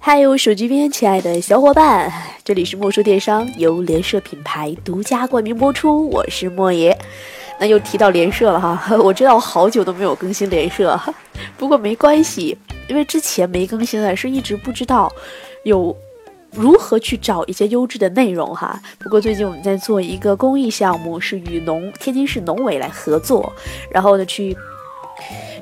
嗨，我手机边亲爱的小伙伴，这里是莫说电商，由联社品牌独家冠名播出，我是莫爷。那又提到联社了哈，我知道我好久都没有更新联社，不过没关系，因为之前没更新的是一直不知道有如何去找一些优质的内容哈。不过最近我们在做一个公益项目，是与农天津市农委来合作，然后呢去。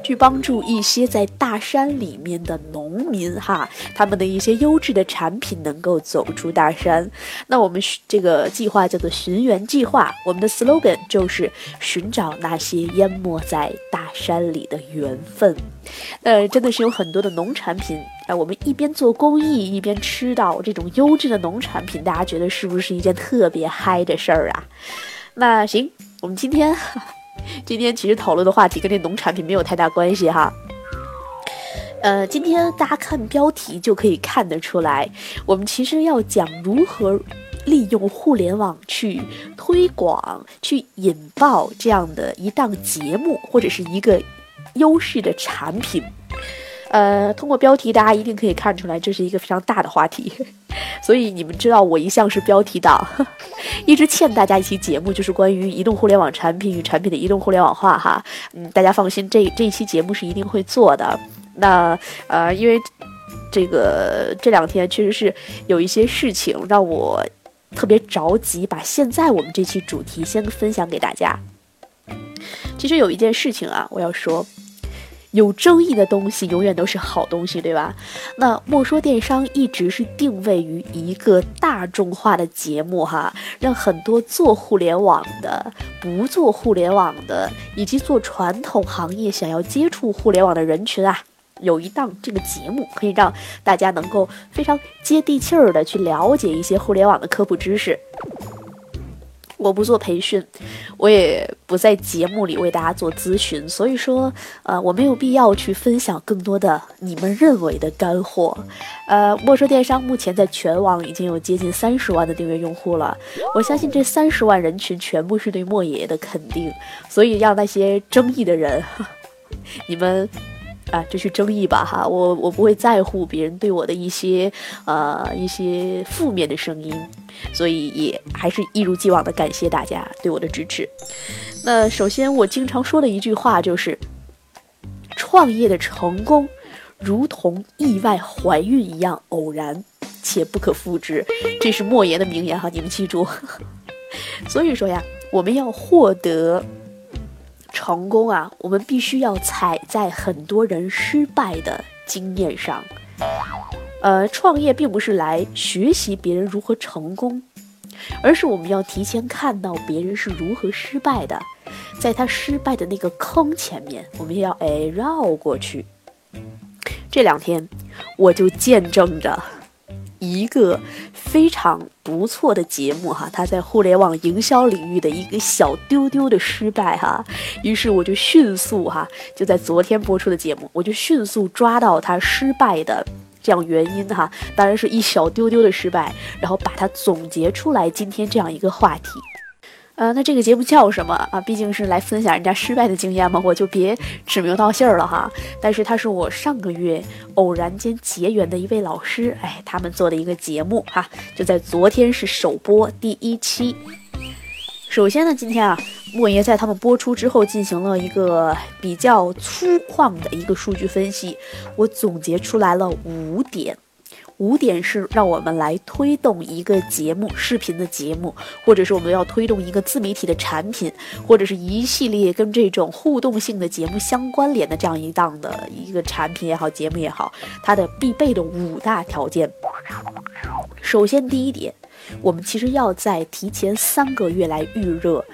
去帮助一些在大山里面的农民哈，他们的一些优质的产品能够走出大山。那我们这个计划叫做“寻源计划”，我们的 slogan 就是寻找那些淹没在大山里的缘分。呃，真的是有很多的农产品，哎，我们一边做公益，一边吃到这种优质的农产品，大家觉得是不是一件特别嗨的事儿啊？那行，我们今天。今天其实讨论的话题跟这农产品没有太大关系哈。呃，今天大家看标题就可以看得出来，我们其实要讲如何利用互联网去推广、去引爆这样的一档节目或者是一个优势的产品。呃，通过标题，大家一定可以看出来，这是一个非常大的话题。所以你们知道，我一向是标题党，一直欠大家一期节目，就是关于移动互联网产品与产品的移动互联网化。哈，嗯，大家放心，这这一期节目是一定会做的。那呃，因为这个这两天确实是有一些事情让我特别着急，把现在我们这期主题先分享给大家。其实有一件事情啊，我要说。有争议的东西永远都是好东西，对吧？那莫说电商一直是定位于一个大众化的节目哈，让很多做互联网的、不做互联网的，以及做传统行业想要接触互联网的人群啊，有一档这个节目可以让大家能够非常接地气儿的去了解一些互联网的科普知识。我不做培训，我也不在节目里为大家做咨询，所以说，呃，我没有必要去分享更多的你们认为的干货。呃，莫说电商目前在全网已经有接近三十万的订阅用户了，我相信这三十万人群全部是对莫爷爷的肯定，所以让那些争议的人，你们。啊，就去争议吧哈，我我不会在乎别人对我的一些呃一些负面的声音，所以也还是一如既往的感谢大家对我的支持。那首先我经常说的一句话就是，创业的成功如同意外怀孕一样偶然且不可复制，这是莫言的名言哈，你们记住。所以说呀，我们要获得。成功啊，我们必须要踩在很多人失败的经验上。呃，创业并不是来学习别人如何成功，而是我们要提前看到别人是如何失败的，在他失败的那个坑前面，我们要哎绕过去。这两天，我就见证着。一个非常不错的节目哈，他在互联网营销领域的一个小丢丢的失败哈，于是我就迅速哈，就在昨天播出的节目，我就迅速抓到他失败的这样原因哈，当然是一小丢丢的失败，然后把它总结出来，今天这样一个话题。呃，那这个节目叫什么啊？毕竟是来分享人家失败的经验嘛，我就别指名道姓了哈。但是他是我上个月偶然间结缘的一位老师，哎，他们做的一个节目哈，就在昨天是首播第一期。首先呢，今天啊，莫爷在他们播出之后进行了一个比较粗犷的一个数据分析，我总结出来了五点。五点是让我们来推动一个节目、视频的节目，或者是我们要推动一个自媒体的产品，或者是一系列跟这种互动性的节目相关联的这样一档的一个产品也好、节目也好，它的必备的五大条件。首先，第一点，我们其实要在提前三个月来预热，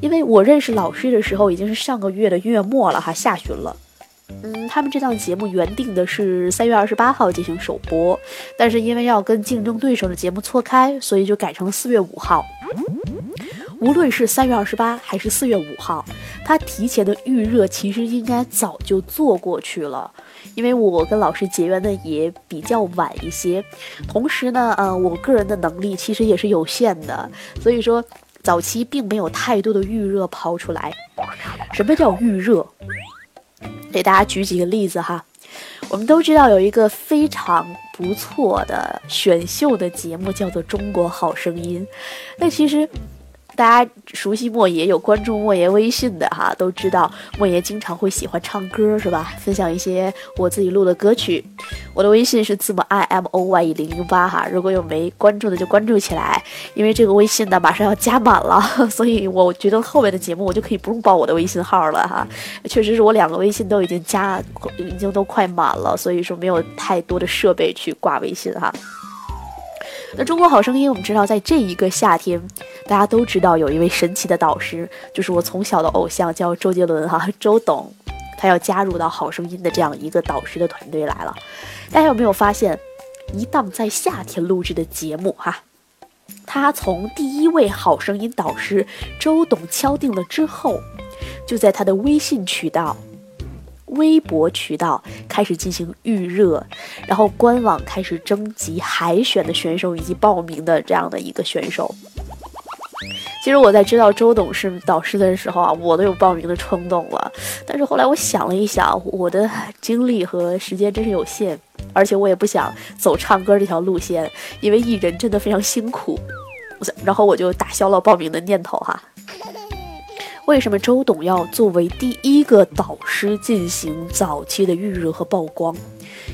因为我认识老师的时候已经是上个月的月末了哈，下旬了。嗯，他们这档节目原定的是三月二十八号进行首播，但是因为要跟竞争对手的节目错开，所以就改成了四月五号。无论是三月二十八还是四月五号，他提前的预热其实应该早就做过去了。因为我跟老师结缘的也比较晚一些，同时呢，呃，我个人的能力其实也是有限的，所以说早期并没有太多的预热抛出来。什么叫预热？给大家举几个例子哈，我们都知道有一个非常不错的选秀的节目叫做《中国好声音》，那其实。大家熟悉莫爷，有关注莫爷微信的哈，都知道莫爷经常会喜欢唱歌，是吧？分享一些我自己录的歌曲。我的微信是字母 i m o y e 零零八哈，如果有没关注的就关注起来，因为这个微信呢马上要加满了，所以我觉得后面的节目我就可以不用报我的微信号了哈。确实是我两个微信都已经加，已经都快满了，所以说没有太多的设备去挂微信哈。那中国好声音，我们知道，在这一个夏天，大家都知道有一位神奇的导师，就是我从小的偶像，叫周杰伦哈，周董，他要加入到好声音的这样一个导师的团队来了。大家有没有发现，一档在夏天录制的节目哈，他从第一位好声音导师周董敲定了之后，就在他的微信渠道。微博渠道开始进行预热，然后官网开始征集海选的选手以及报名的这样的一个选手。其实我在知道周董是导师的时候啊，我都有报名的冲动了。但是后来我想了一想，我的精力和时间真是有限，而且我也不想走唱歌这条路线，因为艺人真的非常辛苦。然后我就打消了报名的念头哈。为什么周董要作为第一个导师进行早期的预热和曝光？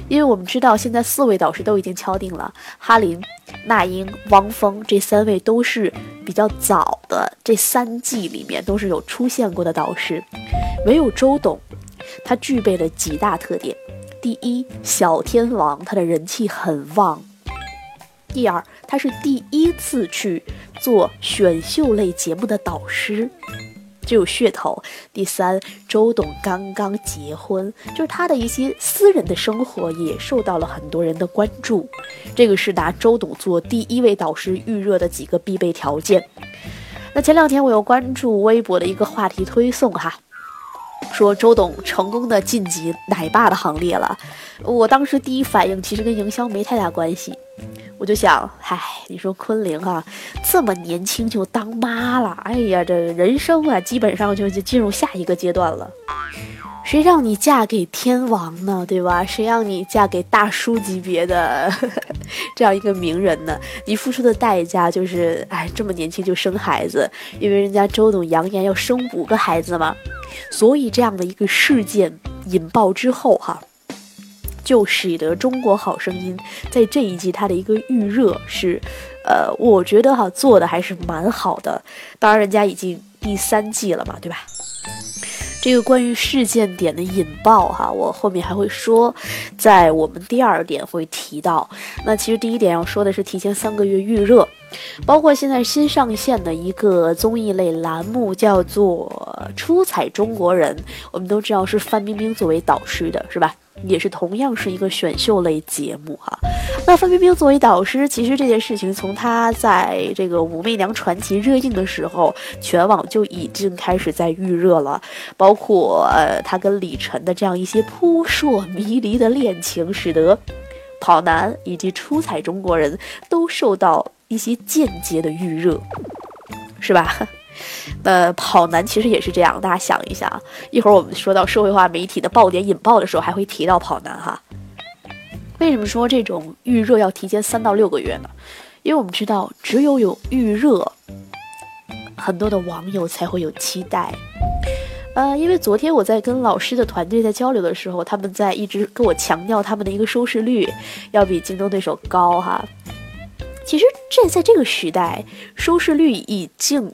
因为我们知道现在四位导师都已经敲定了，哈林、那英、汪峰这三位都是比较早的，这三季里面都是有出现过的导师，唯有周董，他具备了几大特点：第一，小天王，他的人气很旺；第二，他是第一次去做选秀类节目的导师。就有噱头。第三，周董刚刚结婚，就是他的一些私人的生活也受到了很多人的关注。这个是拿周董做第一位导师预热的几个必备条件。那前两天我又关注微博的一个话题推送哈，说周董成功的晋级奶爸的行列了。我当时第一反应其实跟营销没太大关系。我就想，嗨，你说昆凌啊，这么年轻就当妈了，哎呀，这人生啊，基本上就就进入下一个阶段了。谁让你嫁给天王呢，对吧？谁让你嫁给大叔级别的 这样一个名人呢？你付出的代价就是，哎，这么年轻就生孩子，因为人家周董扬言要生五个孩子嘛。所以这样的一个事件引爆之后，哈。就使得《中国好声音》在这一季它的一个预热是，呃，我觉得哈做的还是蛮好的。当然，人家已经第三季了嘛，对吧？这个关于事件点的引爆哈，我后面还会说，在我们第二点会提到。那其实第一点要说的是提前三个月预热，包括现在新上线的一个综艺类栏目叫做《出彩中国人》，我们都知道是范冰冰作为导师的，是吧？也是同样是一个选秀类节目哈，那范冰冰作为导师，其实这件事情从她在这个《武媚娘传奇》热映的时候，全网就已经开始在预热了，包括呃她跟李晨的这样一些扑朔迷离的恋情，使得跑男以及出彩中国人都受到一些间接的预热，是吧？那跑男其实也是这样，大家想一下，一会儿我们说到社会化媒体的爆点引爆的时候，还会提到跑男哈。为什么说这种预热要提前三到六个月呢？因为我们知道，只有有预热，很多的网友才会有期待。呃，因为昨天我在跟老师的团队在交流的时候，他们在一直跟我强调他们的一个收视率要比竞争对手高哈。其实这在这个时代，收视率已经。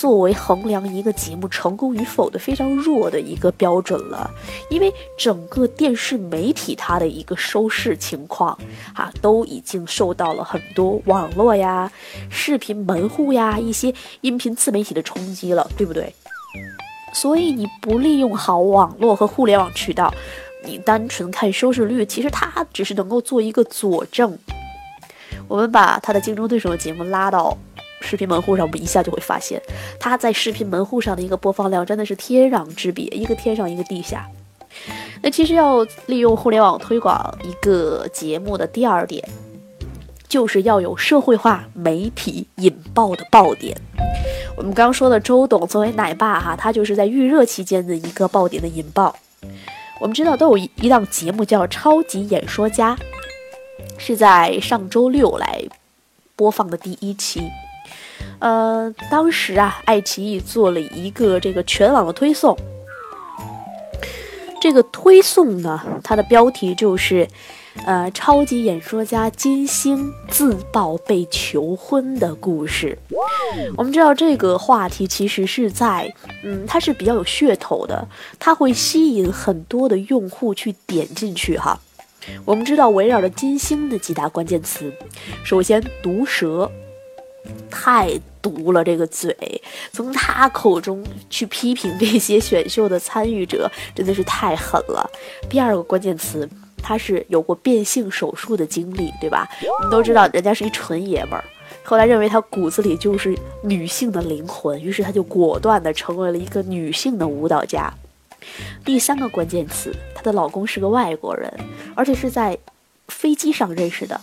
作为衡量一个节目成功与否的非常弱的一个标准了，因为整个电视媒体它的一个收视情况，啊，都已经受到了很多网络呀、视频门户呀、一些音频自媒体的冲击了，对不对？所以你不利用好网络和互联网渠道，你单纯看收视率，其实它只是能够做一个佐证。我们把它的竞争对手的节目拉到。视频门户上，我们一下就会发现，它在视频门户上的一个播放量真的是天壤之别，一个天上一个地下。那其实要利用互联网推广一个节目的第二点，就是要有社会化媒体引爆的爆点。我们刚说的周董作为奶爸哈，他就是在预热期间的一个爆点的引爆。我们知道都有一一档节目叫《超级演说家》，是在上周六来播放的第一期。呃，当时啊，爱奇艺做了一个这个全网的推送。这个推送呢，它的标题就是“呃，超级演说家金星自曝被求婚的故事”。我们知道这个话题其实是在，嗯，它是比较有噱头的，它会吸引很多的用户去点进去哈。我们知道围绕着金星的几大关键词，首先毒舌。太毒了，这个嘴，从他口中去批评这些选秀的参与者，真的是太狠了。第二个关键词，他是有过变性手术的经历，对吧？我们都知道，人家是一纯爷们儿，后来认为他骨子里就是女性的灵魂，于是他就果断的成为了一个女性的舞蹈家。第三个关键词，她的老公是个外国人，而且是在。飞机上认识的，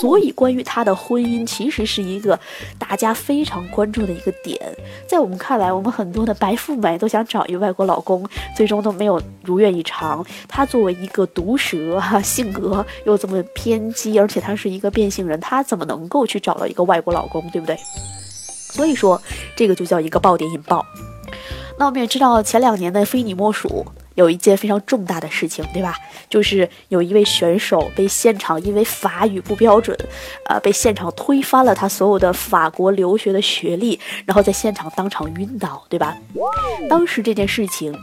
所以关于他的婚姻，其实是一个大家非常关注的一个点。在我们看来，我们很多的白富美都想找一个外国老公，最终都没有如愿以偿。他作为一个毒舌，哈性格又这么偏激，而且他是一个变性人，他怎么能够去找到一个外国老公，对不对？所以说，这个就叫一个爆点引爆。那我们也知道，前两年的非你莫属。有一件非常重大的事情，对吧？就是有一位选手被现场因为法语不标准，呃，被现场推翻了他所有的法国留学的学历，然后在现场当场晕倒，对吧？当时这件事情，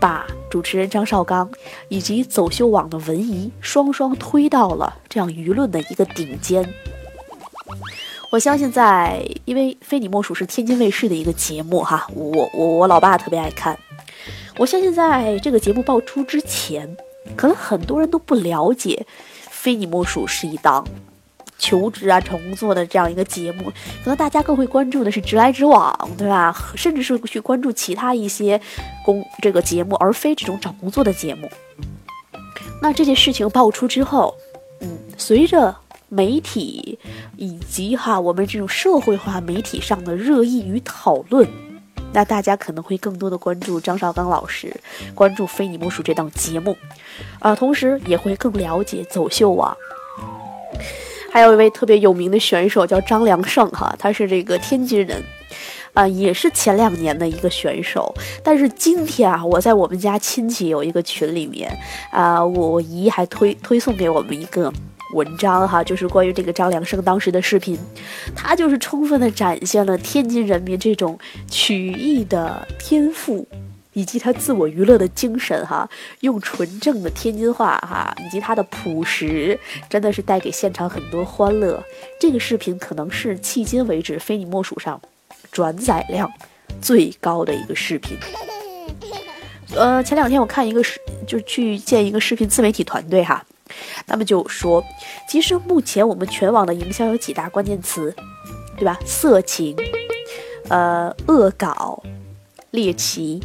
把主持人张绍刚以及走秀网的文怡双双推到了这样舆论的一个顶尖。我相信，在因为《非你莫属》是天津卫视的一个节目，哈，我我我老爸特别爱看。我相信，在这个节目爆出之前，可能很多人都不了解，《非你莫属》是一档求职啊、找工作的这样一个节目。可能大家更会关注的是《直来直往》，对吧？甚至是去关注其他一些工这个节目，而非这种找工作的节目。那这件事情爆出之后，嗯，随着媒体以及哈我们这种社会化媒体上的热议与讨论。那大家可能会更多的关注张绍刚老师，关注《非你莫属》这档节目，啊，同时也会更了解走秀网。还有一位特别有名的选手叫张良胜，哈，他是这个天津人，啊，也是前两年的一个选手。但是今天啊，我在我们家亲戚有一个群里面，啊，我姨还推推送给我们一个。文章哈，就是关于这个张良胜当时的视频，他就是充分的展现了天津人民这种曲艺的天赋，以及他自我娱乐的精神哈，用纯正的天津话哈，以及他的朴实，真的是带给现场很多欢乐。这个视频可能是迄今为止非你莫属上转载量最高的一个视频。呃，前两天我看一个视，就去见一个视频自媒体团队哈。那么就说，其实目前我们全网的营销有几大关键词，对吧？色情，呃，恶搞，猎奇。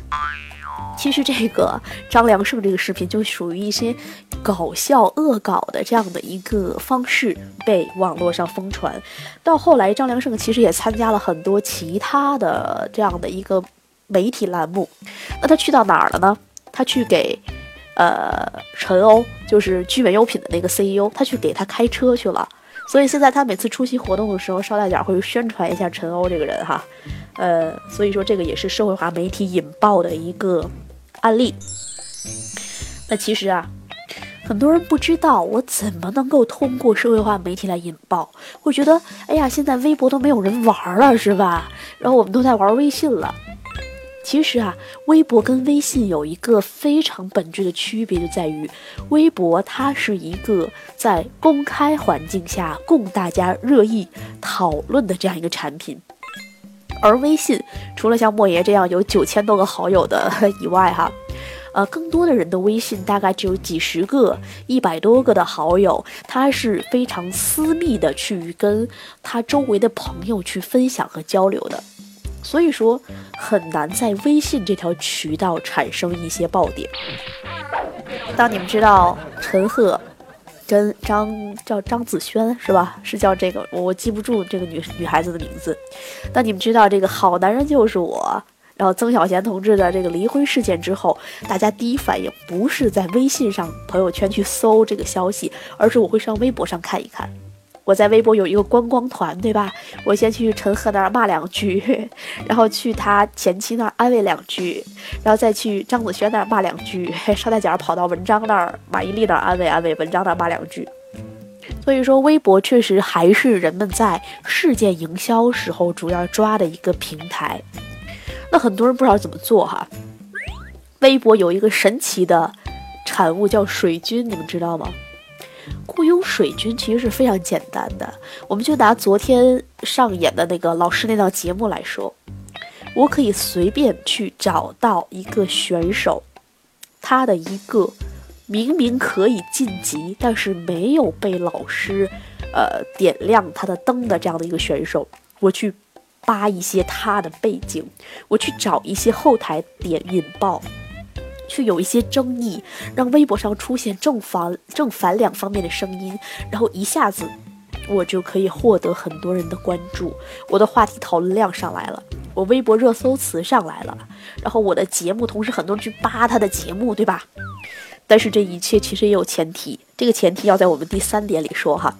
其实这个张良胜这个视频就属于一些搞笑恶搞的这样的一个方式被网络上疯传。到后来，张良胜其实也参加了很多其他的这样的一个媒体栏目。那他去到哪儿了呢？他去给。呃，陈欧就是聚美优品的那个 CEO，他去给他开车去了，所以现在他每次出席活动的时候，捎带脚会宣传一下陈欧这个人哈。呃，所以说这个也是社会化媒体引爆的一个案例。那其实啊，很多人不知道我怎么能够通过社会化媒体来引爆，会觉得哎呀，现在微博都没有人玩了是吧？然后我们都在玩微信了。其实啊，微博跟微信有一个非常本质的区别，就在于微博它是一个在公开环境下供大家热议讨论的这样一个产品，而微信除了像莫爷这样有九千多个好友的以外，哈，呃，更多的人的微信大概只有几十个、一百多个的好友，他是非常私密的去跟他周围的朋友去分享和交流的。所以说很难在微信这条渠道产生一些爆点。当你们知道陈赫跟张叫张子萱是吧？是叫这个，我记不住这个女女孩子的名字。当你们知道这个好男人就是我然后曾小贤同志的这个离婚事件之后，大家第一反应不是在微信上朋友圈去搜这个消息，而是我会上微博上看一看。我在微博有一个观光团，对吧？我先去陈赫那儿骂两句，然后去他前妻那儿安慰两句，然后再去张子萱那儿骂两句，捎带脚跑到文章那儿、马伊琍那儿安慰安慰，文章那儿骂两句。所以说，微博确实还是人们在事件营销时候主要抓的一个平台。那很多人不知道怎么做哈。微博有一个神奇的产物叫水军，你们知道吗？雇佣水军其实是非常简单的。我们就拿昨天上演的那个老师那档节目来说，我可以随便去找到一个选手，他的一个明明可以晋级，但是没有被老师呃点亮他的灯的这样的一个选手，我去扒一些他的背景，我去找一些后台点引爆。去有一些争议，让微博上出现正反正反两方面的声音，然后一下子我就可以获得很多人的关注，我的话题讨论量上来了，我微博热搜词上来了，然后我的节目同时很多人去扒他的节目，对吧？但是这一切其实也有前提，这个前提要在我们第三点里说哈，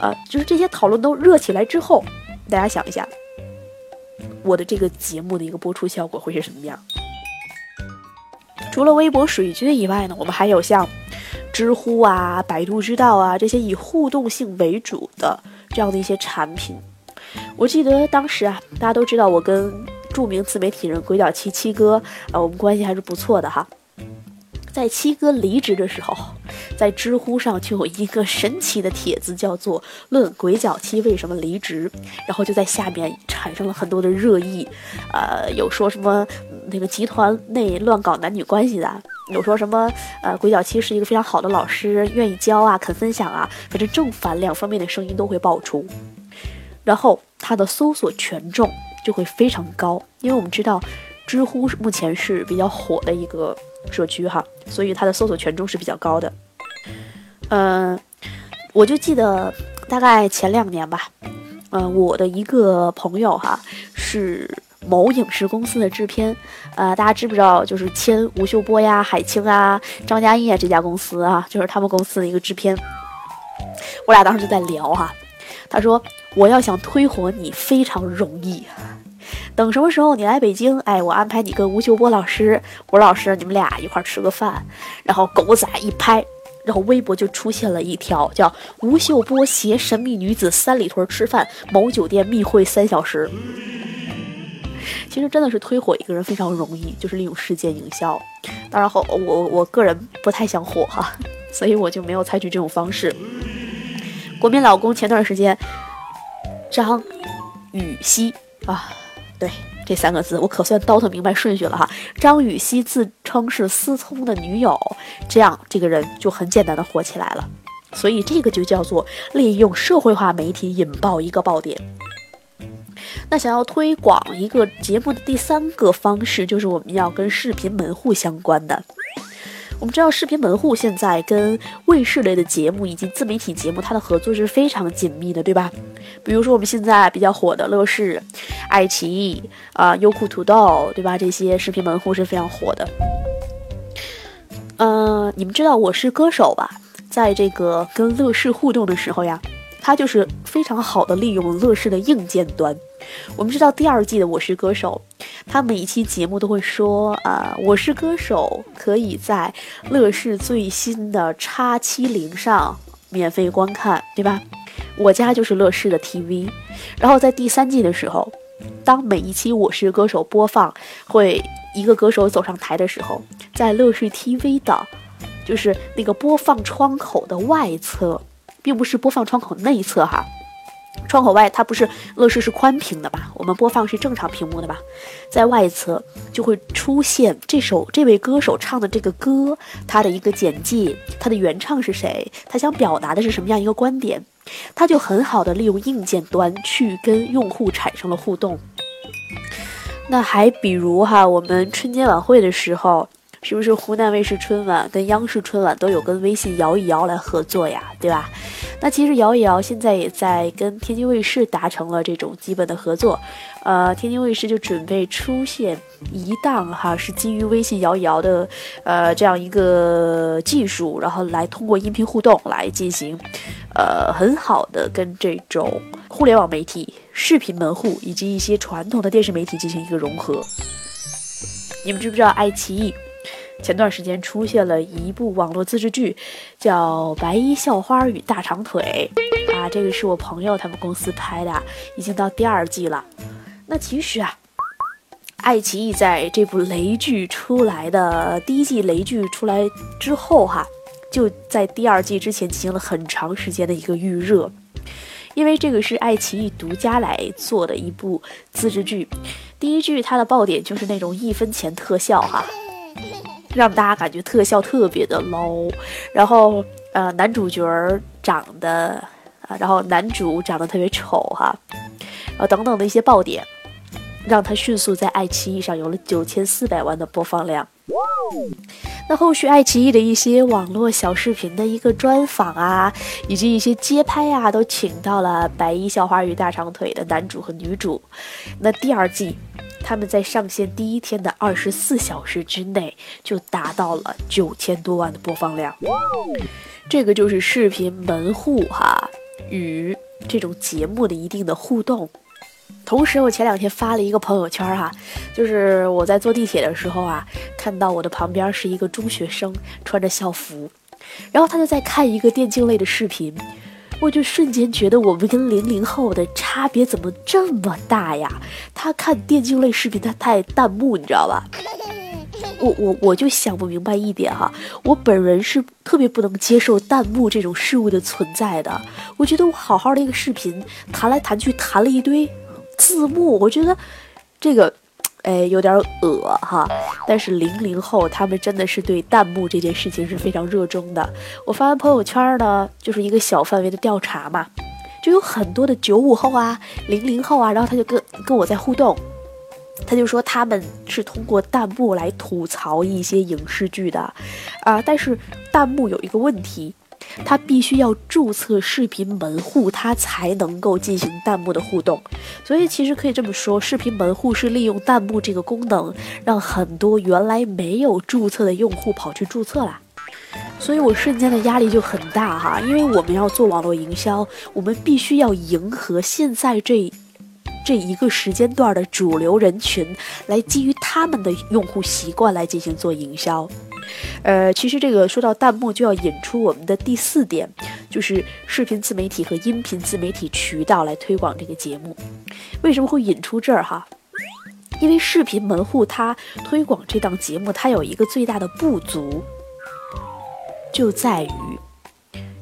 呃，就是这些讨论都热起来之后，大家想一下，我的这个节目的一个播出效果会是什么样？除了微博水军以外呢，我们还有像知乎啊、百度知道啊这些以互动性为主的这样的一些产品。我记得当时啊，大家都知道我跟著名自媒体人鬼脚七七哥啊，我们关系还是不错的哈。在七哥离职的时候，在知乎上就有一个神奇的帖子，叫做“论鬼脚七为什么离职”，然后就在下面产生了很多的热议，呃，有说什么那个集团内乱搞男女关系的，有说什么呃鬼脚七是一个非常好的老师，愿意教啊，肯分享啊，反正正反两方面的声音都会爆出，然后它的搜索权重就会非常高，因为我们知道知乎目前是比较火的一个。社区哈，所以它的搜索权重是比较高的。嗯，我就记得大概前两年吧，嗯，我的一个朋友哈是某影视公司的制片，呃，大家知不知道？就是签吴秀波呀、海清啊、张嘉译啊这家公司啊，就是他们公司的一个制片。我俩当时就在聊哈，他说我要想推火你非常容易。等什么时候你来北京？哎，我安排你跟吴秀波老师、吴老师，你们俩一块吃个饭。然后狗仔一拍，然后微博就出现了一条叫“吴秀波携神秘女子三里屯吃饭，某酒店密会三小时”。其实真的是推火一个人非常容易，就是利用事件营销。当然后我我个人不太想火哈，所以我就没有采取这种方式。国民老公前段时间，张雨绮啊。对这三个字，我可算倒腾明白顺序了哈。张雨绮自称是思聪的女友，这样这个人就很简单的火起来了。所以这个就叫做利用社会化媒体引爆一个爆点。那想要推广一个节目的第三个方式，就是我们要跟视频门户相关的。我们知道视频门户现在跟卫视类的节目以及自媒体节目，它的合作是非常紧密的，对吧？比如说我们现在比较火的乐视、爱奇艺啊、优酷土豆，对吧？这些视频门户是非常火的。嗯，你们知道我是歌手吧？在这个跟乐视互动的时候呀，它就是非常好的利用乐视的硬件端。我们知道第二季的《我是歌手》，他每一期节目都会说啊，《我是歌手》可以在乐视最新的叉七零上免费观看，对吧？我家就是乐视的 TV。然后在第三季的时候，当每一期《我是歌手》播放会一个歌手走上台的时候，在乐视 TV 的，就是那个播放窗口的外侧，并不是播放窗口内侧哈。窗口外，它不是乐视是宽屏的吧？我们播放是正常屏幕的吧？在外侧就会出现这首这位歌手唱的这个歌，他的一个简介，他的原唱是谁，他想表达的是什么样一个观点，他就很好的利用硬件端去跟用户产生了互动。那还比如哈，我们春节晚会的时候，是不是湖南卫视春晚跟央视春晚都有跟微信摇一摇来合作呀？对吧？那其实摇一摇现在也在跟天津卫视达成了这种基本的合作，呃，天津卫视就准备出现一档哈，是基于微信摇一摇的呃这样一个技术，然后来通过音频互动来进行，呃，很好的跟这种互联网媒体、视频门户以及一些传统的电视媒体进行一个融合。你们知不知道爱奇艺？前段时间出现了一部网络自制剧，叫《白衣校花与大长腿》啊，这个是我朋友他们公司拍的，已经到第二季了。那其实啊，爱奇艺在这部雷剧出来的第一季雷剧出来之后哈，就在第二季之前进行了很长时间的一个预热，因为这个是爱奇艺独家来做的一部自制剧。第一剧它的爆点就是那种一分钱特效哈。让大家感觉特效特别的 low，然后呃男主角长得啊，然后男主长得特别丑哈，呃等等的一些爆点，让他迅速在爱奇艺上有了九千四百万的播放量。那后续爱奇艺的一些网络小视频的一个专访啊，以及一些街拍啊，都请到了《白衣校花与大长腿》的男主和女主。那第二季。他们在上线第一天的二十四小时之内就达到了九千多万的播放量，这个就是视频门户哈与这种节目的一定的互动。同时，我前两天发了一个朋友圈哈，就是我在坐地铁的时候啊，看到我的旁边是一个中学生穿着校服，然后他就在看一个电竞类的视频。我就瞬间觉得我们跟零零后的差别怎么这么大呀？他看电竞类视频，他太弹幕，你知道吧？我我我就想不明白一点哈，我本人是特别不能接受弹幕这种事物的存在的。我觉得我好好的一个视频，弹来弹去弹了一堆字幕，我觉得这个。哎，有点恶哈，但是零零后他们真的是对弹幕这件事情是非常热衷的。我发完朋友圈呢，就是一个小范围的调查嘛，就有很多的九五后啊、零零后啊，然后他就跟跟我在互动，他就说他们是通过弹幕来吐槽一些影视剧的，啊，但是弹幕有一个问题。他必须要注册视频门户，他才能够进行弹幕的互动。所以其实可以这么说，视频门户是利用弹幕这个功能，让很多原来没有注册的用户跑去注册了。所以我瞬间的压力就很大哈，因为我们要做网络营销，我们必须要迎合现在这这一个时间段的主流人群，来基于他们的用户习惯来进行做营销。呃，其实这个说到弹幕，就要引出我们的第四点，就是视频自媒体和音频自媒体渠道来推广这个节目。为什么会引出这儿哈？因为视频门户它推广这档节目，它有一个最大的不足，就在于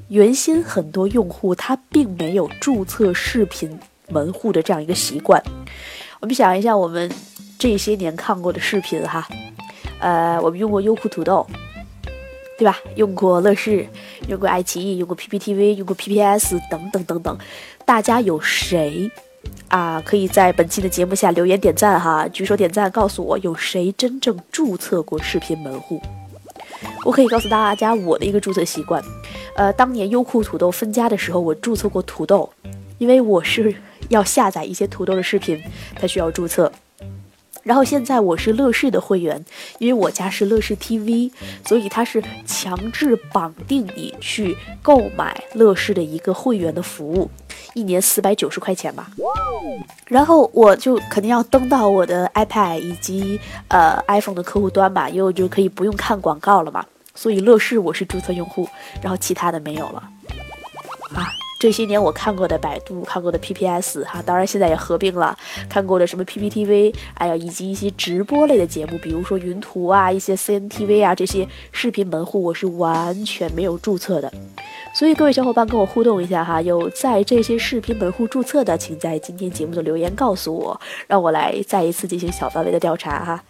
原先很多用户他并没有注册视频门户的这样一个习惯。我们想一下，我们这些年看过的视频哈。呃，我们用过优酷土豆，对吧？用过乐视，用过爱奇艺，用过 PPTV，用过 PPS 等等等等。大家有谁啊？可以在本期的节目下留言点赞哈，举手点赞，告诉我有谁真正注册过视频门户。我可以告诉大家我的一个注册习惯。呃，当年优酷土豆分家的时候，我注册过土豆，因为我是要下载一些土豆的视频，它需要注册。然后现在我是乐视的会员，因为我家是乐视 TV，所以它是强制绑定你去购买乐视的一个会员的服务，一年四百九十块钱吧。然后我就肯定要登到我的 iPad 以及呃 iPhone 的客户端嘛，因为我就可以不用看广告了嘛。所以乐视我是注册用户，然后其他的没有了啊。这些年我看过的百度，看过的 PPS 哈，当然现在也合并了，看过的什么 PPTV，哎呀，以及一些直播类的节目，比如说云图啊，一些 CNTV 啊，这些视频门户我是完全没有注册的。所以各位小伙伴跟我互动一下哈，有在这些视频门户注册的，请在今天节目的留言告诉我，让我来再一次进行小范围的调查哈。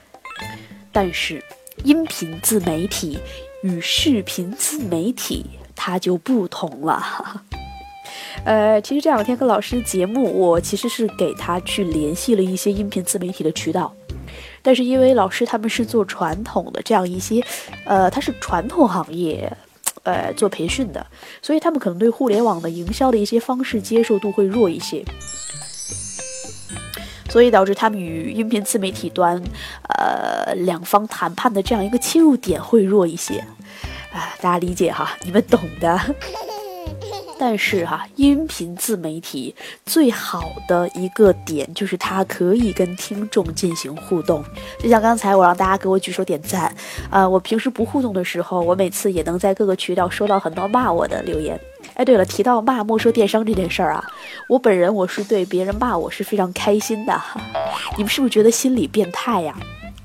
但是音频自媒体与视频自媒体它就不同了。呃，其实这两天跟老师节目，我其实是给他去联系了一些音频自媒体的渠道，但是因为老师他们是做传统的这样一些，呃，他是传统行业，呃，做培训的，所以他们可能对互联网的营销的一些方式接受度会弱一些，所以导致他们与音频自媒体端，呃，两方谈判的这样一个切入点会弱一些，啊，大家理解哈，你们懂的。但是哈，音频自媒体最好的一个点就是它可以跟听众进行互动。就像刚才我让大家给我举手点赞，啊，我平时不互动的时候，我每次也能在各个渠道收到很多骂我的留言。哎，对了，提到骂莫说电商这件事儿啊，我本人我是对别人骂我是非常开心的。你们是不是觉得心理变态呀？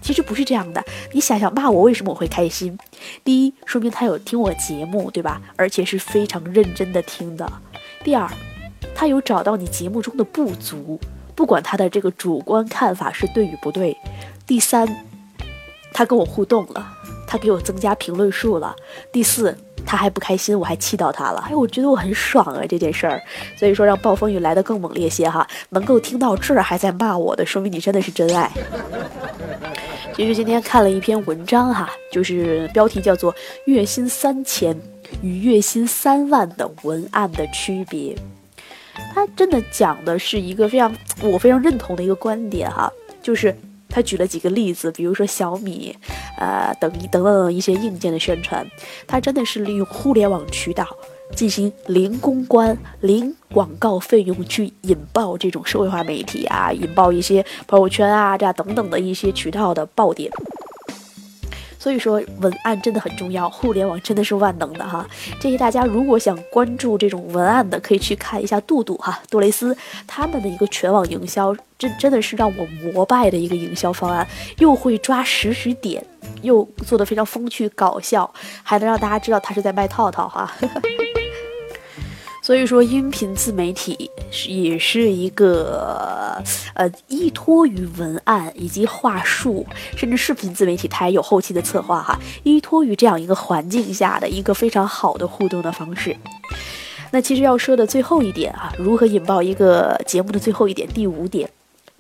其实不是这样的，你想想骂我为什么我会开心？第一，说明他有听我节目，对吧？而且是非常认真的听的。第二，他有找到你节目中的不足，不管他的这个主观看法是对与不对。第三，他跟我互动了，他给我增加评论数了。第四。他还不开心，我还气到他了。哎，我觉得我很爽啊这件事儿。所以说，让暴风雨来得更猛烈些哈。能够听到这儿还在骂我的，说明你真的是真爱。其实今天看了一篇文章哈，就是标题叫做《月薪三千与月薪三万的文案的区别》。他真的讲的是一个非常我非常认同的一个观点哈，就是。他举了几个例子，比如说小米，呃，等一等等一些硬件的宣传，他真的是利用互联网渠道进行零公关、零广告费用去引爆这种社会化媒体啊，引爆一些朋友圈啊，这样等等的一些渠道的爆点。所以说文案真的很重要，互联网真的是万能的哈。建议大家如果想关注这种文案的，可以去看一下杜杜哈杜蕾斯他们的一个全网营销，真真的是让我膜拜的一个营销方案，又会抓实时点，又做的非常风趣搞笑，还能让大家知道他是在卖套套哈。所以说，音频自媒体也是一个，呃，依托于文案以及话术，甚至视频自媒体它也有后期的策划哈，依托于这样一个环境下的一个非常好的互动的方式。那其实要说的最后一点啊，如何引爆一个节目的最后一点，第五点，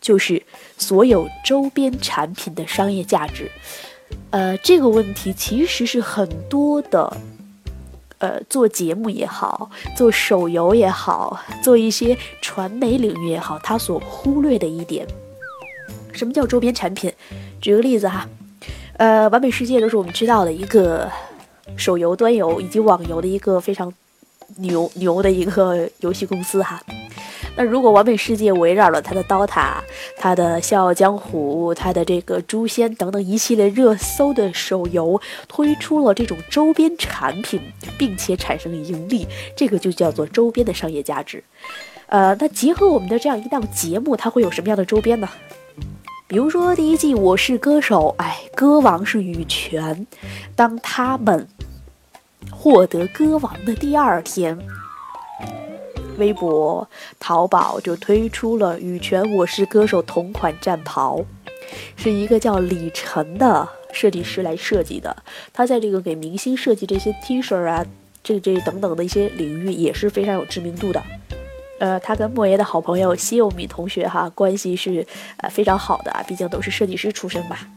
就是所有周边产品的商业价值。呃，这个问题其实是很多的。呃，做节目也好，做手游也好，做一些传媒领域也好，他所忽略的一点，什么叫周边产品？举个例子哈，呃，完美世界都是我们知道的一个手游端游以及网游的一个非常牛牛的一个游戏公司哈。那如果完美世界围绕了他的刀塔、他的笑傲江湖、他的这个诛仙等等一系列热搜的手游，推出了这种周边产品，并且产生了盈利，这个就叫做周边的商业价值。呃，那结合我们的这样一档节目，它会有什么样的周边呢？比如说第一季《我是歌手》，哎，歌王是羽泉，当他们获得歌王的第二天。微博、淘宝就推出了羽泉《我是歌手》同款战袍，是一个叫李晨的设计师来设计的。他在这个给明星设计这些 T 恤啊，这这等等的一些领域也是非常有知名度的。呃，他跟莫言的好朋友西柚米同学哈关系是呃非常好的，毕竟都是设计师出身吧。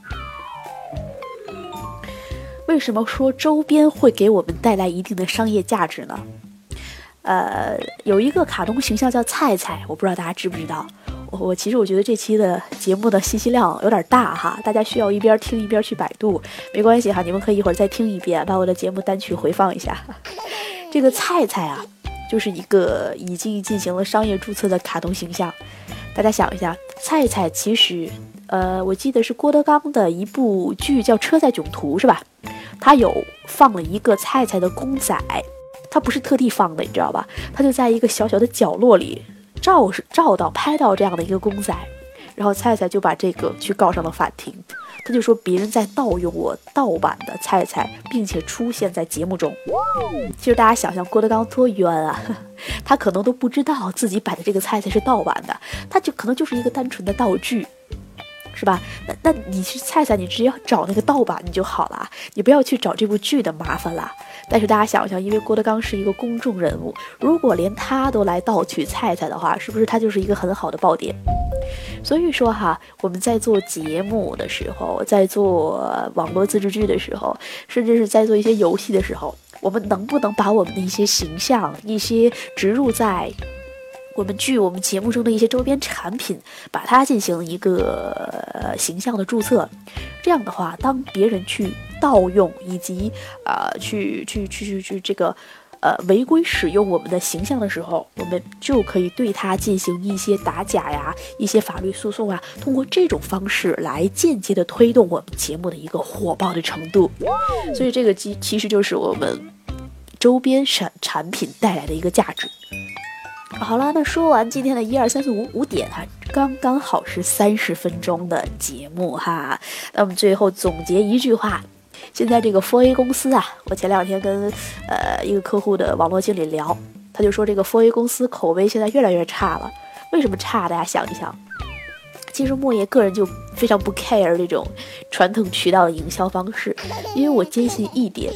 为什么说周边会给我们带来一定的商业价值呢？呃，有一个卡通形象叫菜菜，我不知道大家知不知道。我我其实我觉得这期的节目的信息量有点大哈，大家需要一边听一边去百度，没关系哈，你们可以一会儿再听一遍，把我的节目单曲回放一下。这个菜菜啊，就是一个已经进行了商业注册的卡通形象。大家想一下，菜菜其实，呃，我记得是郭德纲的一部剧叫《车载囧途》是吧？他有放了一个菜菜的公仔。他不是特地放的，你知道吧？他就在一个小小的角落里照是照到拍到这样的一个公仔，然后菜菜就把这个去告上了法庭。他就说别人在盗用我盗版的菜菜，并且出现在节目中。其实大家想想郭德纲多冤啊，他可能都不知道自己摆的这个菜菜是盗版的，他就可能就是一个单纯的道具。是吧？那那你去菜菜，你直接找那个盗版你就好了，你不要去找这部剧的麻烦了。但是大家想一想，因为郭德纲是一个公众人物，如果连他都来盗取菜菜的话，是不是他就是一个很好的爆点？所以说哈，我们在做节目的时候，在做网络自制剧的时候，甚至是在做一些游戏的时候，我们能不能把我们的一些形象、一些植入在我们剧、我们节目中的一些周边产品，把它进行一个形象的注册？这样的话，当别人去盗用以及呃去去去去去这个。呃，违规使用我们的形象的时候，我们就可以对他进行一些打假呀，一些法律诉讼啊，通过这种方式来间接的推动我们节目的一个火爆的程度。所以这个其其实就是我们周边产产品带来的一个价值。好了，那说完今天的一二三四五五点哈，刚刚好是三十分钟的节目哈。那我们最后总结一句话。现在这个 for a 公司啊，我前两天跟呃一个客户的网络经理聊，他就说这个 for a 公司口碑现在越来越差了。为什么差？大家想一想。其实莫爷个人就非常不 care 这种传统渠道的营销方式，因为我坚信一点，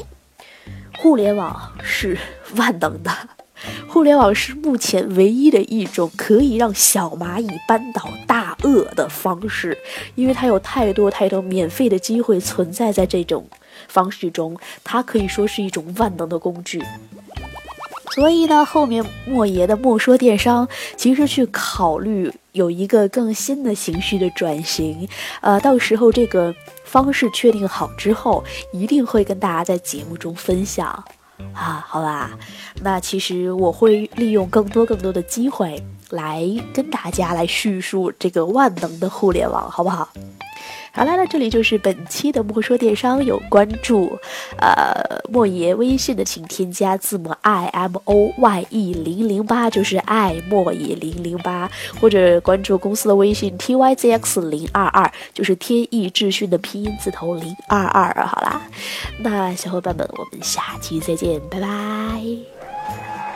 互联网是万能的。互联网是目前唯一的一种可以让小蚂蚁扳倒大鳄的方式，因为它有太多太多免费的机会存在在这种方式中，它可以说是一种万能的工具。所以呢，后面莫言的莫说电商其实去考虑有一个更新的形式的转型，呃，到时候这个方式确定好之后，一定会跟大家在节目中分享。啊，好吧，那其实我会利用更多更多的机会来跟大家来叙述这个万能的互联网，好不好？好啦，那这里就是本期的莫说电商，有关注呃莫爷微信的，请添加字母 i m o y e 零零八，就是爱莫爷零零八，或者关注公司的微信 t y z x 零二二，就是天意智讯的拼音字头零二二。好啦，那小伙伴们，我们下期再见，拜拜。